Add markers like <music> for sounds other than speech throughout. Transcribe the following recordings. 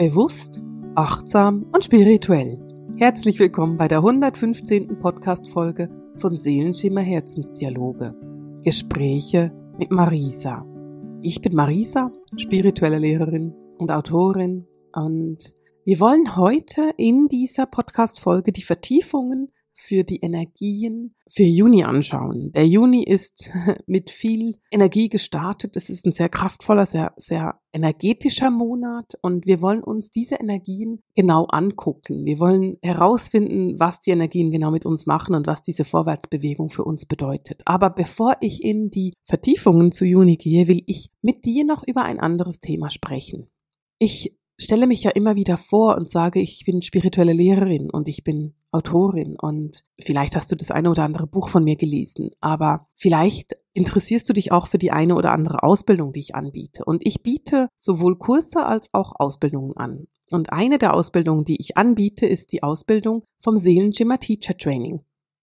Bewusst, achtsam und spirituell. Herzlich willkommen bei der 115. Podcast-Folge von Seelenschimmer Herzensdialoge. Gespräche mit Marisa. Ich bin Marisa, spirituelle Lehrerin und Autorin und wir wollen heute in dieser Podcast-Folge die Vertiefungen für die Energien für Juni anschauen. Der Juni ist <laughs> mit viel Energie gestartet. Es ist ein sehr kraftvoller, sehr, sehr energetischer Monat und wir wollen uns diese Energien genau angucken. Wir wollen herausfinden, was die Energien genau mit uns machen und was diese Vorwärtsbewegung für uns bedeutet. Aber bevor ich in die Vertiefungen zu Juni gehe, will ich mit dir noch über ein anderes Thema sprechen. Ich stelle mich ja immer wieder vor und sage, ich bin spirituelle Lehrerin und ich bin Autorin und vielleicht hast du das eine oder andere Buch von mir gelesen, aber vielleicht interessierst du dich auch für die eine oder andere Ausbildung, die ich anbiete. Und ich biete sowohl Kurse als auch Ausbildungen an. Und eine der Ausbildungen, die ich anbiete, ist die Ausbildung vom Seelenschimmer Teacher Training.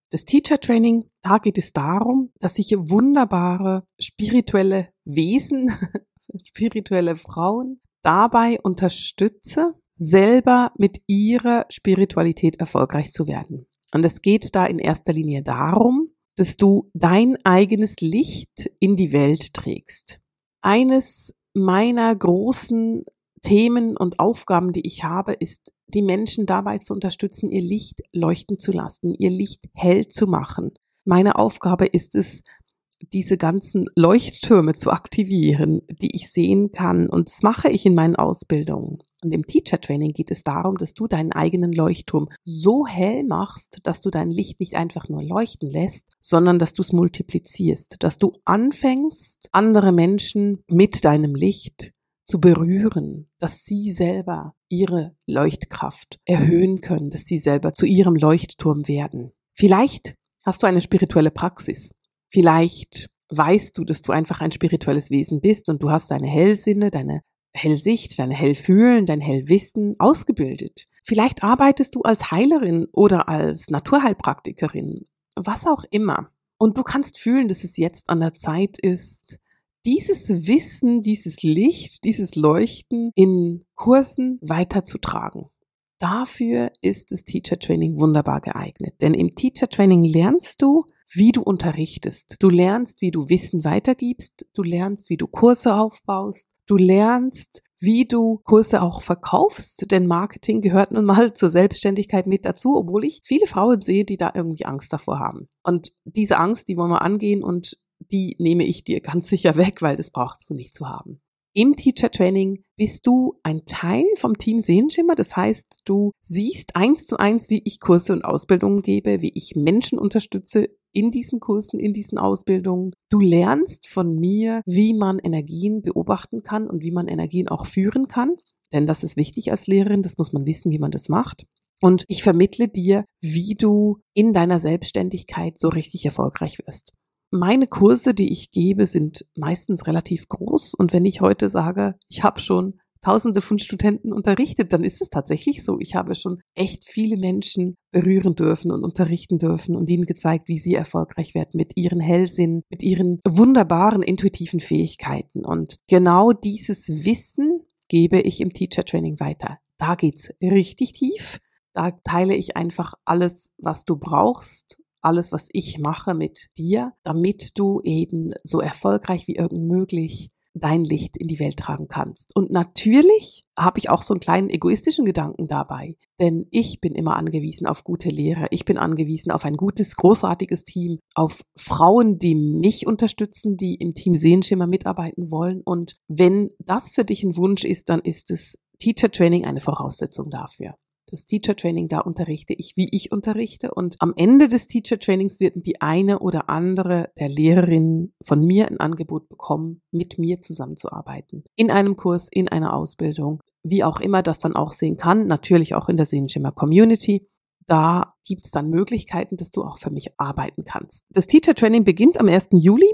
Das Teacher Training, da geht es darum, dass ich wunderbare spirituelle Wesen, <laughs> spirituelle Frauen dabei unterstütze, selber mit ihrer Spiritualität erfolgreich zu werden. Und es geht da in erster Linie darum, dass du dein eigenes Licht in die Welt trägst. Eines meiner großen Themen und Aufgaben, die ich habe, ist, die Menschen dabei zu unterstützen, ihr Licht leuchten zu lassen, ihr Licht hell zu machen. Meine Aufgabe ist es, diese ganzen Leuchttürme zu aktivieren, die ich sehen kann. Und das mache ich in meinen Ausbildungen. Und im Teacher Training geht es darum, dass du deinen eigenen Leuchtturm so hell machst, dass du dein Licht nicht einfach nur leuchten lässt, sondern dass du es multiplizierst, dass du anfängst, andere Menschen mit deinem Licht zu berühren, dass sie selber ihre Leuchtkraft erhöhen können, dass sie selber zu ihrem Leuchtturm werden. Vielleicht hast du eine spirituelle Praxis Vielleicht weißt du, dass du einfach ein spirituelles Wesen bist und du hast deine Hellsinne, deine Hellsicht, dein Hellfühlen, dein Hellwissen ausgebildet. Vielleicht arbeitest du als Heilerin oder als Naturheilpraktikerin, was auch immer. Und du kannst fühlen, dass es jetzt an der Zeit ist, dieses Wissen, dieses Licht, dieses Leuchten in Kursen weiterzutragen. Dafür ist das Teacher Training wunderbar geeignet. Denn im Teacher Training lernst du, wie du unterrichtest. Du lernst, wie du Wissen weitergibst. Du lernst, wie du Kurse aufbaust. Du lernst, wie du Kurse auch verkaufst, denn Marketing gehört nun mal <laughs> zur Selbstständigkeit mit dazu, obwohl ich viele Frauen sehe, die da irgendwie Angst davor haben. Und diese Angst, die wollen wir angehen und die nehme ich dir <laughs> ganz sicher weg, weil das brauchst du nicht zu haben. Im Teacher Training bist du ein Teil vom Team Sehenschimmer. Das heißt, du siehst eins zu eins, wie ich Kurse und Ausbildungen gebe, wie ich Menschen unterstütze in diesen Kursen, in diesen Ausbildungen. Du lernst von mir, wie man Energien beobachten kann und wie man Energien auch führen kann. Denn das ist wichtig als Lehrerin. Das muss man wissen, wie man das macht. Und ich vermittle dir, wie du in deiner Selbstständigkeit so richtig erfolgreich wirst meine Kurse, die ich gebe, sind meistens relativ groß. Und wenn ich heute sage, ich habe schon Tausende von Studenten unterrichtet, dann ist es tatsächlich so. Ich habe schon echt viele Menschen berühren dürfen und unterrichten dürfen und ihnen gezeigt, wie sie erfolgreich werden mit ihren Hellsinn, mit ihren wunderbaren intuitiven Fähigkeiten. Und genau dieses Wissen gebe ich im Teacher Training weiter. Da geht's richtig tief. Da teile ich einfach alles, was du brauchst, alles, was ich mache mit dir, damit du eben so erfolgreich wie irgend möglich dein Licht in die Welt tragen kannst. Und natürlich habe ich auch so einen kleinen egoistischen Gedanken dabei, denn ich bin immer angewiesen auf gute Lehrer, ich bin angewiesen auf ein gutes, großartiges Team, auf Frauen, die mich unterstützen, die im Team Sehenschimmer mitarbeiten wollen. Und wenn das für dich ein Wunsch ist, dann ist es Teacher Training eine Voraussetzung dafür das Teacher Training, da unterrichte ich, wie ich unterrichte. Und am Ende des Teacher Trainings wird die eine oder andere der Lehrerinnen von mir ein Angebot bekommen, mit mir zusammenzuarbeiten. In einem Kurs, in einer Ausbildung, wie auch immer das dann auch sehen kann. Natürlich auch in der Sehenschimmer Community. Da gibt es dann Möglichkeiten, dass du auch für mich arbeiten kannst. Das Teacher Training beginnt am 1. Juli.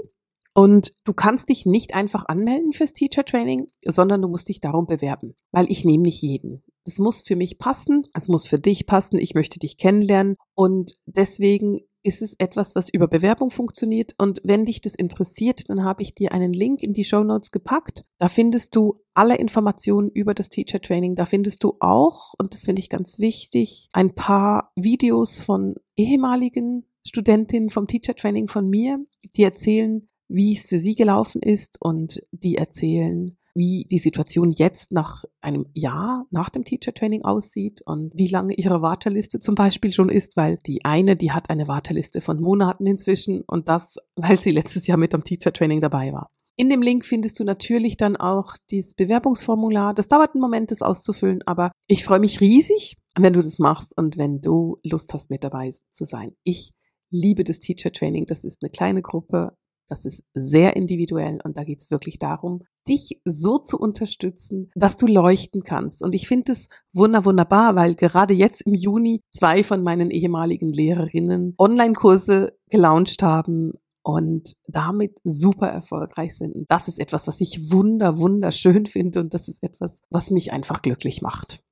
Und du kannst dich nicht einfach anmelden fürs Teacher Training, sondern du musst dich darum bewerben, weil ich nehme nicht jeden. Es muss für mich passen, es muss für dich passen, ich möchte dich kennenlernen und deswegen ist es etwas, was über Bewerbung funktioniert. Und wenn dich das interessiert, dann habe ich dir einen Link in die Show Notes gepackt. Da findest du alle Informationen über das Teacher Training. Da findest du auch, und das finde ich ganz wichtig, ein paar Videos von ehemaligen Studentinnen vom Teacher Training von mir, die erzählen, wie es für sie gelaufen ist und die erzählen, wie die Situation jetzt nach einem Jahr nach dem Teacher Training aussieht und wie lange ihre Warteliste zum Beispiel schon ist, weil die eine, die hat eine Warteliste von Monaten inzwischen und das, weil sie letztes Jahr mit am Teacher Training dabei war. In dem Link findest du natürlich dann auch dieses Bewerbungsformular. Das dauert einen Moment, das auszufüllen, aber ich freue mich riesig, wenn du das machst und wenn du Lust hast, mit dabei zu sein. Ich liebe das Teacher Training. Das ist eine kleine Gruppe das ist sehr individuell und da geht es wirklich darum, dich so zu unterstützen, dass du leuchten kannst. Und ich finde es wunder wunderbar, weil gerade jetzt im Juni zwei von meinen ehemaligen Lehrerinnen Online-Kurse gelauncht haben und damit super erfolgreich sind. Und das ist etwas, was ich wunder, wunderschön finde und das ist etwas, was mich einfach glücklich macht.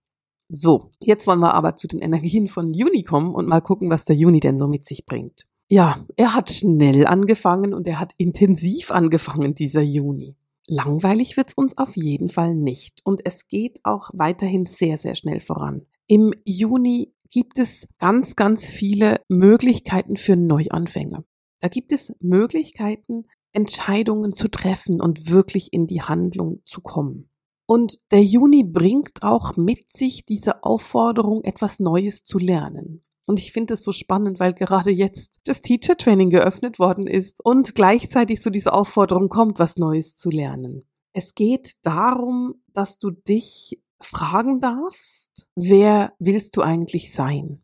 So, jetzt wollen wir aber zu den Energien von Juni kommen und mal gucken, was der Juni denn so mit sich bringt. Ja, er hat schnell angefangen und er hat intensiv angefangen, dieser Juni. Langweilig wird's uns auf jeden Fall nicht und es geht auch weiterhin sehr, sehr schnell voran. Im Juni gibt es ganz, ganz viele Möglichkeiten für Neuanfänge. Da gibt es Möglichkeiten, Entscheidungen zu treffen und wirklich in die Handlung zu kommen. Und der Juni bringt auch mit sich diese Aufforderung, etwas Neues zu lernen. Und ich finde es so spannend, weil gerade jetzt das Teacher Training geöffnet worden ist und gleichzeitig so diese Aufforderung kommt, was Neues zu lernen. Es geht darum, dass du dich fragen darfst, wer willst du eigentlich sein?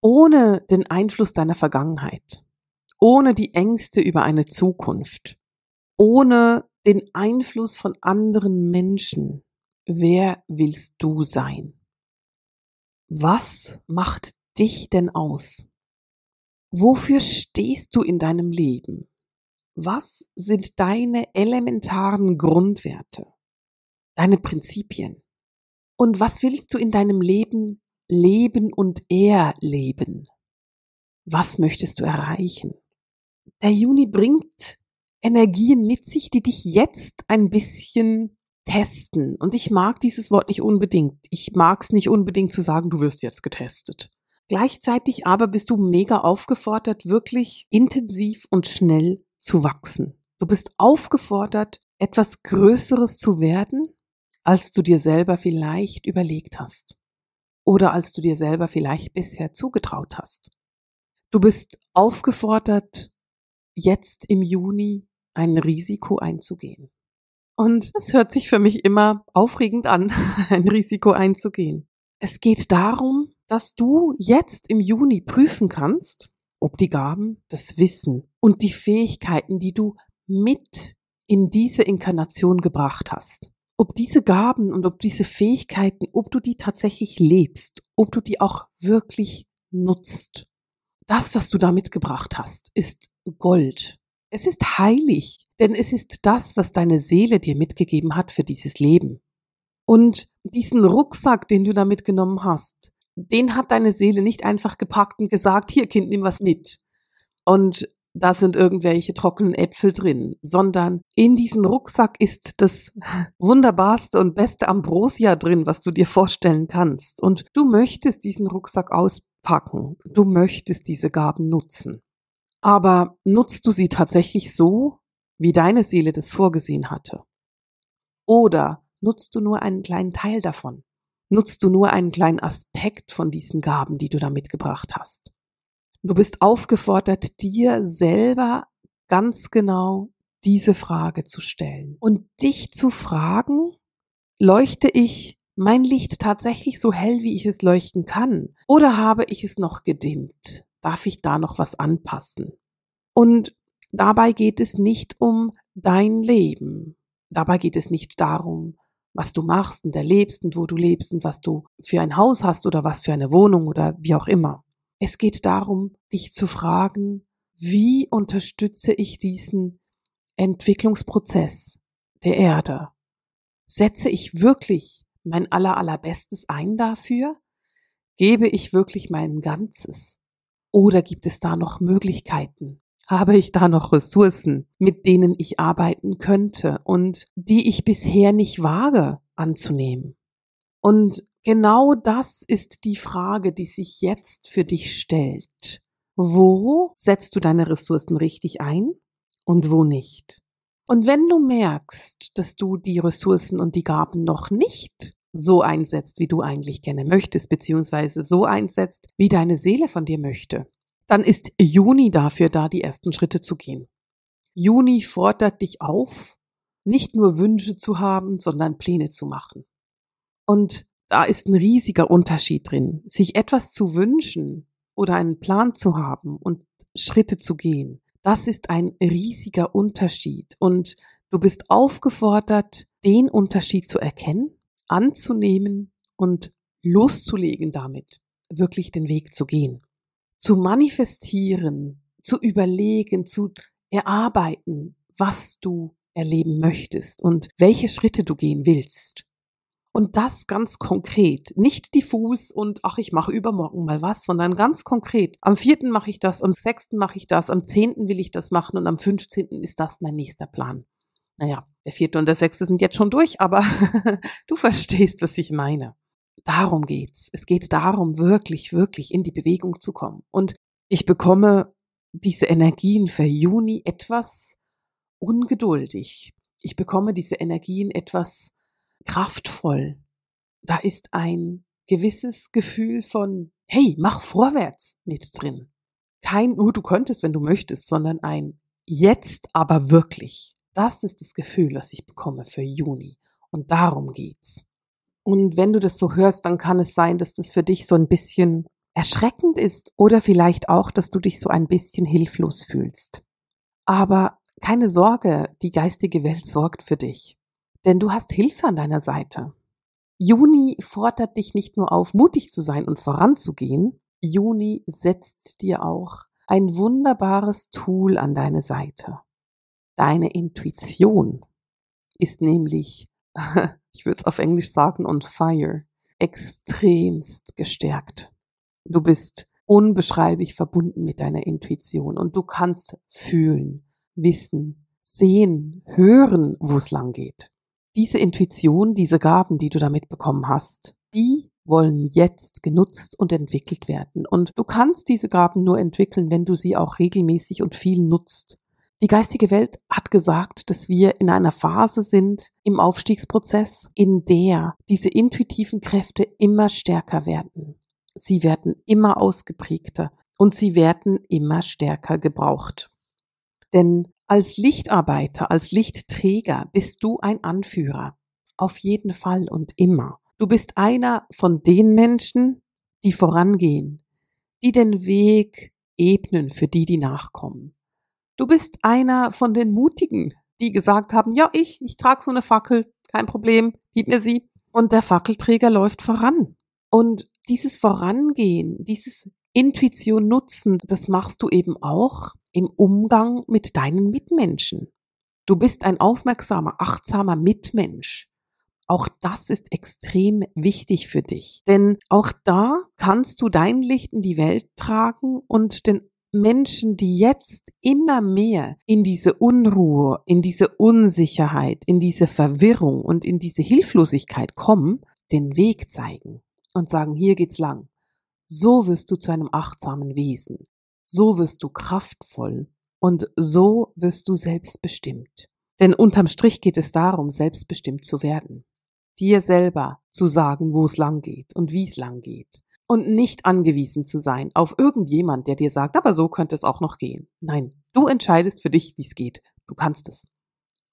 Ohne den Einfluss deiner Vergangenheit, ohne die Ängste über eine Zukunft, ohne den Einfluss von anderen Menschen. Wer willst du sein? Was macht dich denn aus? Wofür stehst du in deinem Leben? Was sind deine elementaren Grundwerte, deine Prinzipien? Und was willst du in deinem Leben leben und erleben? Was möchtest du erreichen? Der Juni bringt Energien mit sich, die dich jetzt ein bisschen testen. Und ich mag dieses Wort nicht unbedingt. Ich mag es nicht unbedingt zu sagen, du wirst jetzt getestet. Gleichzeitig aber bist du mega aufgefordert, wirklich intensiv und schnell zu wachsen. Du bist aufgefordert, etwas Größeres zu werden, als du dir selber vielleicht überlegt hast. Oder als du dir selber vielleicht bisher zugetraut hast. Du bist aufgefordert, jetzt im Juni ein Risiko einzugehen. Und es hört sich für mich immer aufregend an, <laughs> ein Risiko einzugehen. Es geht darum, dass du jetzt im Juni prüfen kannst, ob die Gaben, das Wissen und die Fähigkeiten, die du mit in diese Inkarnation gebracht hast, ob diese Gaben und ob diese Fähigkeiten, ob du die tatsächlich lebst, ob du die auch wirklich nutzt. Das, was du da mitgebracht hast, ist Gold. Es ist heilig, denn es ist das, was deine Seele dir mitgegeben hat für dieses Leben. Und diesen Rucksack, den du da mitgenommen hast, den hat deine Seele nicht einfach gepackt und gesagt, hier Kind, nimm was mit. Und da sind irgendwelche trockenen Äpfel drin, sondern in diesem Rucksack ist das wunderbarste und beste Ambrosia drin, was du dir vorstellen kannst. Und du möchtest diesen Rucksack auspacken. Du möchtest diese Gaben nutzen. Aber nutzt du sie tatsächlich so, wie deine Seele das vorgesehen hatte? Oder nutzt du nur einen kleinen Teil davon? Nutzt du nur einen kleinen Aspekt von diesen Gaben, die du da mitgebracht hast. Du bist aufgefordert, dir selber ganz genau diese Frage zu stellen und dich zu fragen, leuchte ich mein Licht tatsächlich so hell, wie ich es leuchten kann? Oder habe ich es noch gedimmt? Darf ich da noch was anpassen? Und dabei geht es nicht um dein Leben. Dabei geht es nicht darum, was du machst und erlebst und wo du lebst und was du für ein Haus hast oder was für eine Wohnung oder wie auch immer. Es geht darum, dich zu fragen, wie unterstütze ich diesen Entwicklungsprozess der Erde? Setze ich wirklich mein aller allerbestes ein dafür? Gebe ich wirklich mein Ganzes? Oder gibt es da noch Möglichkeiten? Habe ich da noch Ressourcen, mit denen ich arbeiten könnte und die ich bisher nicht wage anzunehmen? Und genau das ist die Frage, die sich jetzt für dich stellt. Wo setzt du deine Ressourcen richtig ein und wo nicht? Und wenn du merkst, dass du die Ressourcen und die Gaben noch nicht so einsetzt, wie du eigentlich gerne möchtest, beziehungsweise so einsetzt, wie deine Seele von dir möchte, dann ist Juni dafür da, die ersten Schritte zu gehen. Juni fordert dich auf, nicht nur Wünsche zu haben, sondern Pläne zu machen. Und da ist ein riesiger Unterschied drin, sich etwas zu wünschen oder einen Plan zu haben und Schritte zu gehen das ist ein riesiger Unterschied und du bist aufgefordert, den Unterschied zu erkennen, anzunehmen und loszulegen damit, wirklich den Weg zu gehen, zu manifestieren, zu überlegen, zu erarbeiten, was du erleben möchtest und welche Schritte du gehen willst. Und das ganz konkret, nicht diffus und ach, ich mache übermorgen mal was, sondern ganz konkret. Am vierten mache ich das, am sechsten mache ich das, am zehnten will ich das machen und am fünfzehnten ist das mein nächster Plan. Naja, der vierte und der sechste sind jetzt schon durch, aber <laughs> du verstehst, was ich meine. Darum geht's. Es geht darum, wirklich, wirklich in die Bewegung zu kommen. Und ich bekomme diese Energien für Juni etwas ungeduldig. Ich bekomme diese Energien etwas kraftvoll. Da ist ein gewisses Gefühl von, hey, mach vorwärts mit drin. Kein, oh, du könntest, wenn du möchtest, sondern ein jetzt aber wirklich. Das ist das Gefühl, das ich bekomme für Juni. Und darum geht's. Und wenn du das so hörst, dann kann es sein, dass das für dich so ein bisschen erschreckend ist oder vielleicht auch, dass du dich so ein bisschen hilflos fühlst. Aber keine Sorge, die geistige Welt sorgt für dich denn du hast Hilfe an deiner Seite. Juni fordert dich nicht nur auf, mutig zu sein und voranzugehen, Juni setzt dir auch ein wunderbares Tool an deine Seite. Deine Intuition ist nämlich, <laughs> ich würde es auf Englisch sagen, on fire, extremst gestärkt. Du bist unbeschreiblich verbunden mit deiner Intuition und du kannst fühlen, wissen, sehen, hören, wo es lang geht diese Intuition, diese Gaben, die du damit bekommen hast, die wollen jetzt genutzt und entwickelt werden. Und du kannst diese Gaben nur entwickeln, wenn du sie auch regelmäßig und viel nutzt. Die geistige Welt hat gesagt, dass wir in einer Phase sind im Aufstiegsprozess, in der diese intuitiven Kräfte immer stärker werden. Sie werden immer ausgeprägter und sie werden immer stärker gebraucht. Denn als Lichtarbeiter, als Lichtträger bist du ein Anführer. Auf jeden Fall und immer. Du bist einer von den Menschen, die vorangehen, die den Weg ebnen für die, die nachkommen. Du bist einer von den Mutigen, die gesagt haben, ja, ich, ich trage so eine Fackel, kein Problem, gib mir sie. Und der Fackelträger läuft voran. Und dieses Vorangehen, dieses Intuition nutzen, das machst du eben auch im Umgang mit deinen Mitmenschen. Du bist ein aufmerksamer, achtsamer Mitmensch. Auch das ist extrem wichtig für dich. Denn auch da kannst du dein Licht in die Welt tragen und den Menschen, die jetzt immer mehr in diese Unruhe, in diese Unsicherheit, in diese Verwirrung und in diese Hilflosigkeit kommen, den Weg zeigen und sagen, hier geht's lang. So wirst du zu einem achtsamen Wesen. So wirst du kraftvoll und so wirst du selbstbestimmt. Denn unterm Strich geht es darum, selbstbestimmt zu werden. Dir selber zu sagen, wo es lang geht und wie es lang geht. Und nicht angewiesen zu sein auf irgendjemand, der dir sagt, aber so könnte es auch noch gehen. Nein, du entscheidest für dich, wie es geht. Du kannst es.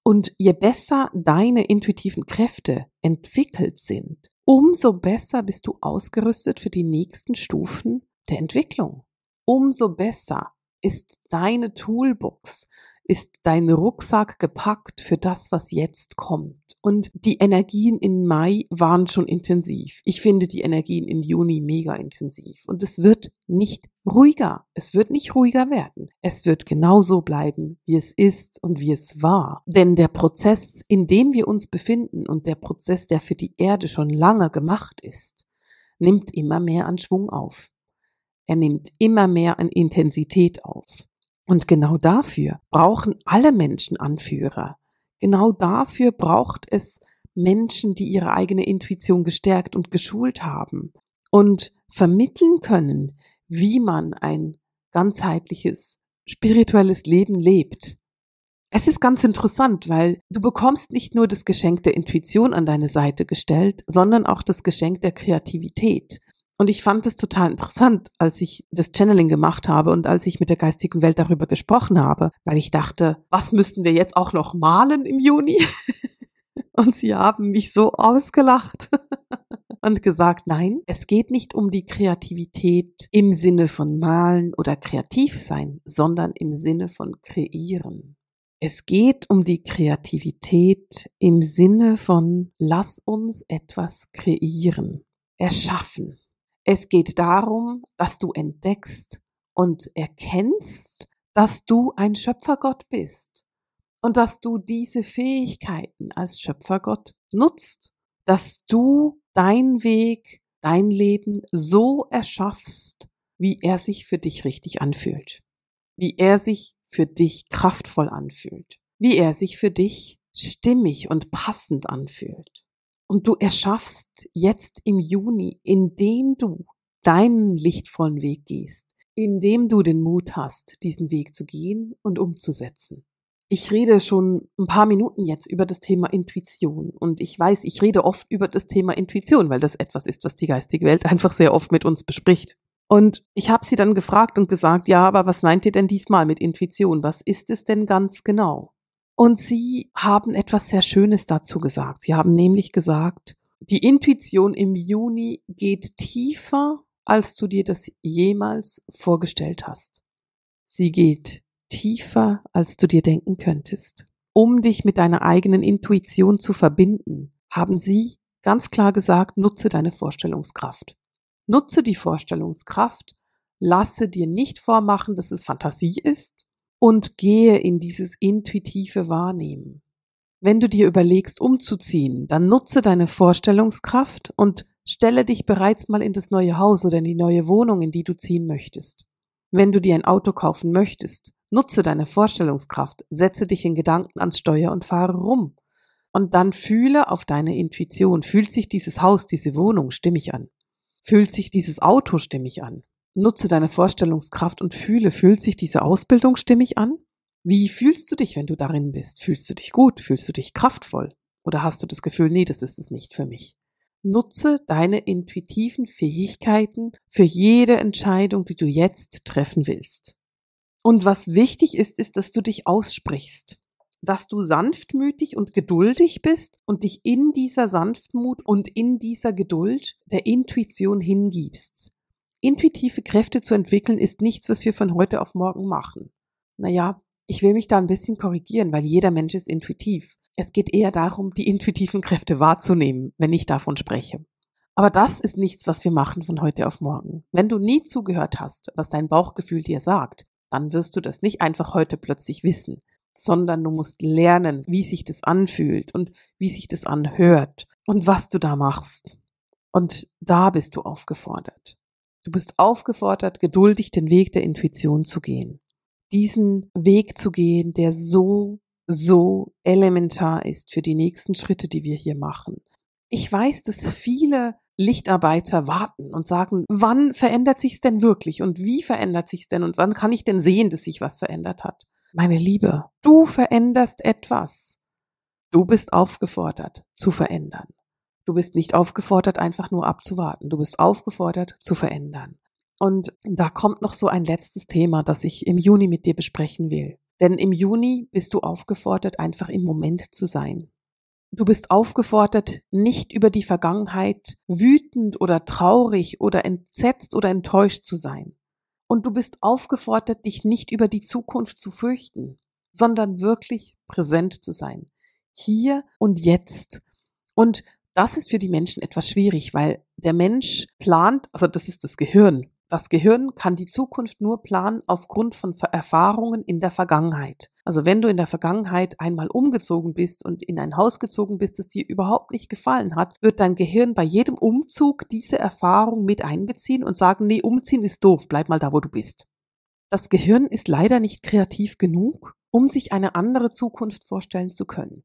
Und je besser deine intuitiven Kräfte entwickelt sind, umso besser bist du ausgerüstet für die nächsten Stufen der Entwicklung. Umso besser ist deine Toolbox, ist dein Rucksack gepackt für das, was jetzt kommt. Und die Energien in Mai waren schon intensiv. Ich finde die Energien in Juni mega intensiv. Und es wird nicht ruhiger. Es wird nicht ruhiger werden. Es wird genauso bleiben, wie es ist und wie es war. Denn der Prozess, in dem wir uns befinden und der Prozess, der für die Erde schon lange gemacht ist, nimmt immer mehr an Schwung auf. er nimmt immer mehr an Intensität auf. Und genau dafür brauchen alle Menschen Anführer. Genau dafür braucht es Menschen, die ihre eigene Intuition gestärkt und geschult haben und vermitteln können, wie man ein ganzheitliches spirituelles Leben lebt. Es ist ganz interessant, weil du bekommst nicht nur das Geschenk der Intuition an deine Seite gestellt, sondern auch das Geschenk der Kreativität. Und ich fand es total interessant, als ich das Channeling gemacht habe und als ich mit der geistigen Welt darüber gesprochen habe, weil ich dachte, was müssten wir jetzt auch noch malen im Juni? <laughs> und sie haben mich so ausgelacht <laughs> und gesagt, nein, es geht nicht um die Kreativität im Sinne von malen oder kreativ sein, sondern im Sinne von kreieren. Es geht um die Kreativität im Sinne von lass uns etwas kreieren, erschaffen. Es geht darum, dass du entdeckst und erkennst, dass du ein Schöpfergott bist und dass du diese Fähigkeiten als Schöpfergott nutzt, dass du dein Weg, dein Leben so erschaffst, wie er sich für dich richtig anfühlt, wie er sich für dich kraftvoll anfühlt, wie er sich für dich stimmig und passend anfühlt. Und du erschaffst jetzt im Juni, indem du deinen lichtvollen Weg gehst, indem du den Mut hast, diesen Weg zu gehen und umzusetzen. Ich rede schon ein paar Minuten jetzt über das Thema Intuition und ich weiß, ich rede oft über das Thema Intuition, weil das etwas ist, was die geistige Welt <laughs> einfach sehr oft mit uns bespricht. Und ich habe sie dann gefragt und gesagt, ja, aber was meint ihr denn diesmal mit Intuition? Was ist es denn ganz genau? Und sie haben etwas sehr Schönes dazu gesagt. Sie haben nämlich gesagt, die Intuition im Juni geht tiefer, als du dir das jemals vorgestellt hast. Sie geht tiefer, als du dir denken könntest. Um dich mit deiner eigenen Intuition zu verbinden, haben sie ganz klar gesagt, nutze deine Vorstellungskraft. Nutze die Vorstellungskraft, lasse dir nicht vormachen, dass es Fantasie ist und gehe in dieses intuitive Wahrnehmen. Wenn du dir überlegst, umzuziehen, dann nutze deine Vorstellungskraft und stelle dich bereits mal in das neue Haus oder in die neue Wohnung, in die du ziehen möchtest. Wenn du dir ein Auto kaufen möchtest, nutze deine Vorstellungskraft, setze dich in Gedanken ans Steuer und fahre rum. Und dann fühle auf deine Intuition, fühlt sich dieses Haus, diese Wohnung stimmig an. Fühlt sich dieses Auto stimmig an? Nutze deine Vorstellungskraft und fühle, fühlt sich diese Ausbildung stimmig an? Wie fühlst du dich, wenn du darin bist? Fühlst du dich gut? Fühlst du dich kraftvoll? Oder hast du das Gefühl, nee, das ist es nicht für mich? Nutze deine intuitiven Fähigkeiten für jede Entscheidung, die du jetzt treffen willst. Und was wichtig ist, ist, dass du dich aussprichst dass du sanftmütig und geduldig bist und dich in dieser Sanftmut und in dieser Geduld der Intuition hingibst. Intuitive Kräfte zu entwickeln ist nichts, was wir von heute auf morgen machen. Naja, ich will mich da ein bisschen korrigieren, weil jeder Mensch ist intuitiv. Es geht eher darum, die intuitiven Kräfte wahrzunehmen, wenn ich davon spreche. Aber das ist nichts, was wir machen von heute auf morgen. Wenn du nie zugehört hast, was dein Bauchgefühl dir sagt, dann wirst du das nicht einfach heute plötzlich wissen, sondern du musst lernen, wie sich das anfühlt und wie sich das anhört und was du da machst. Und da bist du aufgefordert. Du bist aufgefordert, geduldig den Weg der Intuition zu gehen. Diesen Weg zu gehen, der so, so elementar ist für die nächsten Schritte, die wir hier machen. Ich weiß, dass viele Lichtarbeiter warten und sagen, wann verändert sich's denn wirklich und wie verändert sich's denn und wann kann ich denn sehen, dass sich was verändert hat? Meine Liebe, du veränderst etwas. Du bist aufgefordert zu verändern. Du bist nicht aufgefordert, einfach nur abzuwarten. Du bist aufgefordert zu verändern. Und da kommt noch so ein letztes Thema, das ich im Juni mit dir besprechen will. Denn im Juni bist du aufgefordert, einfach im Moment zu sein. Du bist aufgefordert, nicht über die Vergangenheit wütend oder traurig oder entsetzt oder enttäuscht zu sein. Und du bist aufgefordert, dich nicht über die Zukunft zu fürchten, sondern wirklich präsent zu sein. Hier und jetzt. Und das ist für die Menschen etwas schwierig, weil der Mensch plant, also das ist das Gehirn. Das Gehirn kann die Zukunft nur planen aufgrund von Erfahrungen in der Vergangenheit. Also wenn du in der Vergangenheit einmal umgezogen bist und in ein Haus gezogen bist, das dir überhaupt nicht gefallen hat, wird dein Gehirn bei jedem Umzug diese Erfahrung mit einbeziehen und sagen, nee, umziehen ist doof, bleib mal da, wo du bist. Das Gehirn ist leider nicht kreativ genug, um sich eine andere Zukunft vorstellen zu können.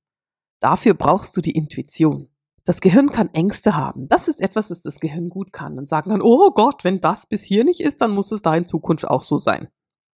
Dafür brauchst du die Intuition. Das Gehirn kann Ängste haben. Das ist etwas, das das Gehirn gut kann und sagen kann, oh Gott, wenn das bis hier nicht ist, dann muss es da in Zukunft auch so sein.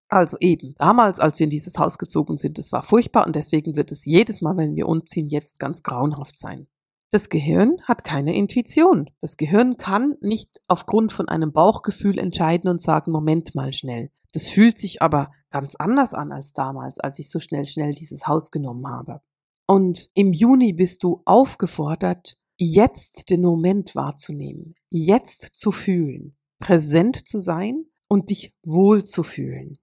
Also eben, damals, als wir in dieses Haus gezogen sind, es war furchtbar und deswegen wird es jedes Mal, wenn wir umziehen, jetzt ganz grauenhaft sein. Das Gehirn hat keine Intuition. Das Gehirn kann nicht aufgrund von einem Bauchgefühl entscheiden und sagen, Moment mal schnell. Das fühlt sich aber ganz anders an als damals, als ich so schnell, schnell dieses Haus genommen habe. Und im Juni bist du aufgefordert, jetzt den Moment wahrzunehmen, jetzt zu fühlen, präsent zu sein und dich wohl zu fühlen.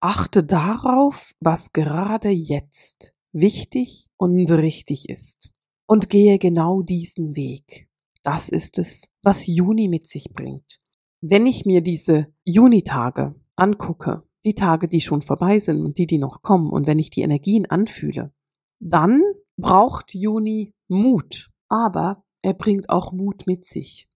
Achte darauf, was gerade jetzt wichtig und richtig ist. Und gehe genau diesen Weg. Das ist es, was Juni mit sich bringt. Wenn ich mir diese Junitage angucke, die Tage, die schon vorbei sind und die, die noch kommen, und wenn ich die Energien anfühle, dann braucht Juni Mut. Aber er bringt auch Mut mit sich.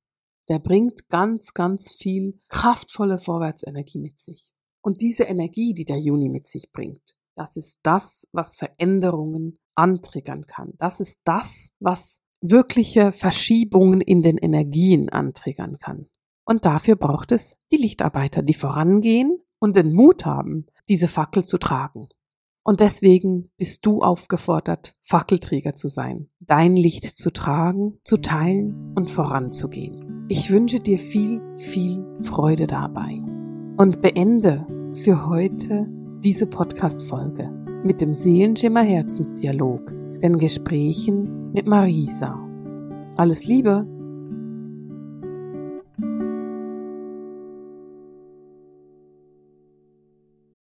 Der bringt ganz, ganz viel kraftvolle Vorwärtsenergie mit sich. Und diese Energie, die der Juni mit sich bringt, das ist das, was Veränderungen antriggern kann. Das ist das, was wirkliche Verschiebungen in den Energien antriggern kann. Und dafür braucht es die Lichtarbeiter, die vorangehen und den Mut haben, diese Fackel zu tragen. Und deswegen bist du aufgefordert, Fackelträger zu sein, dein Licht zu tragen, zu teilen und voranzugehen. Ich wünsche dir viel, viel Freude dabei und beende für heute diese Podcast-Folge mit dem Seelenschimmer Herzensdialog, den Gesprächen mit Marisa. Alles Liebe!